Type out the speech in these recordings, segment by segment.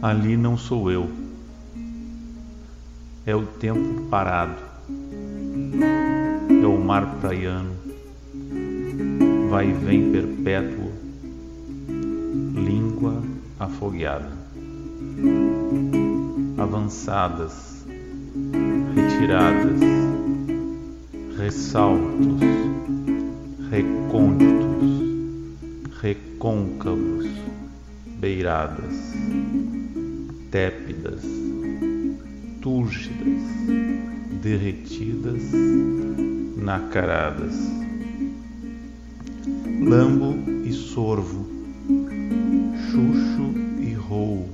Ali não sou eu. É o tempo parado. É o mar praiano. Vai e vem perpétuo. Língua afogueada. Avançadas. Retiradas. Ressaltos. Recônditos. Recôncavos. Beiradas tépidas, túrgidas, derretidas, nacaradas. Lambo e sorvo, chucho e roo,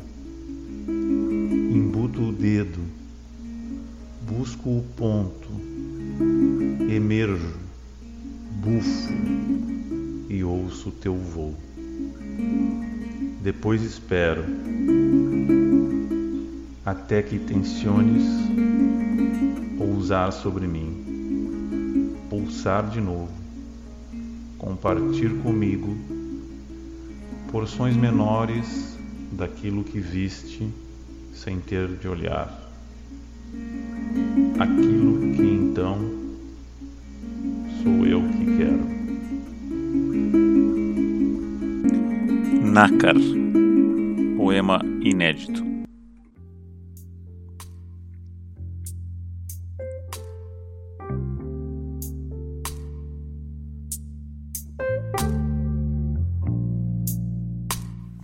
embuto o dedo, busco o ponto, emerjo, bufo e ouço teu voo. Depois espero até que tensiones pousar sobre mim, pulsar de novo, compartir comigo porções menores daquilo que viste sem ter de olhar, aquilo que então sou eu que quero. Nácar, poema inédito.